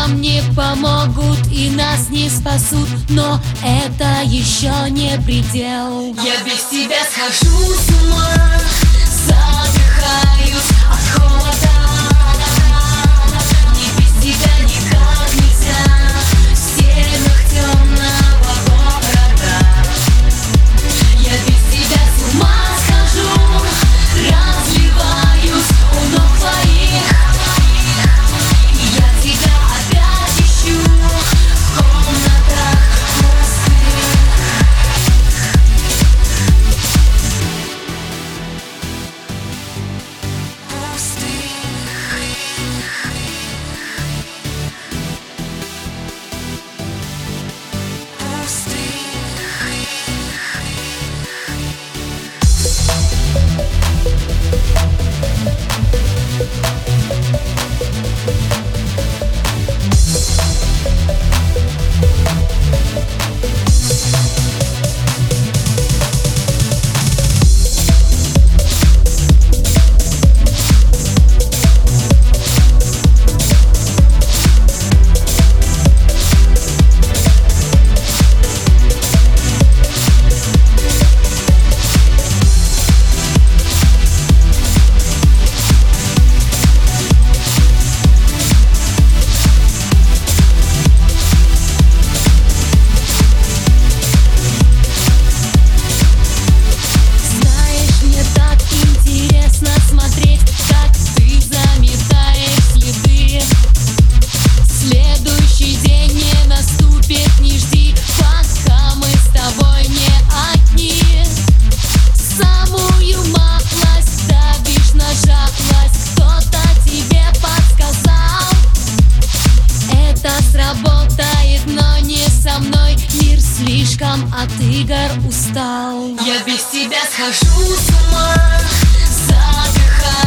Нам не помогут и нас не спасут Но это еще не предел. Я без тебя схожу с ума. Слишком от игр устал. Я без тебя схожу с ума, задыхаюсь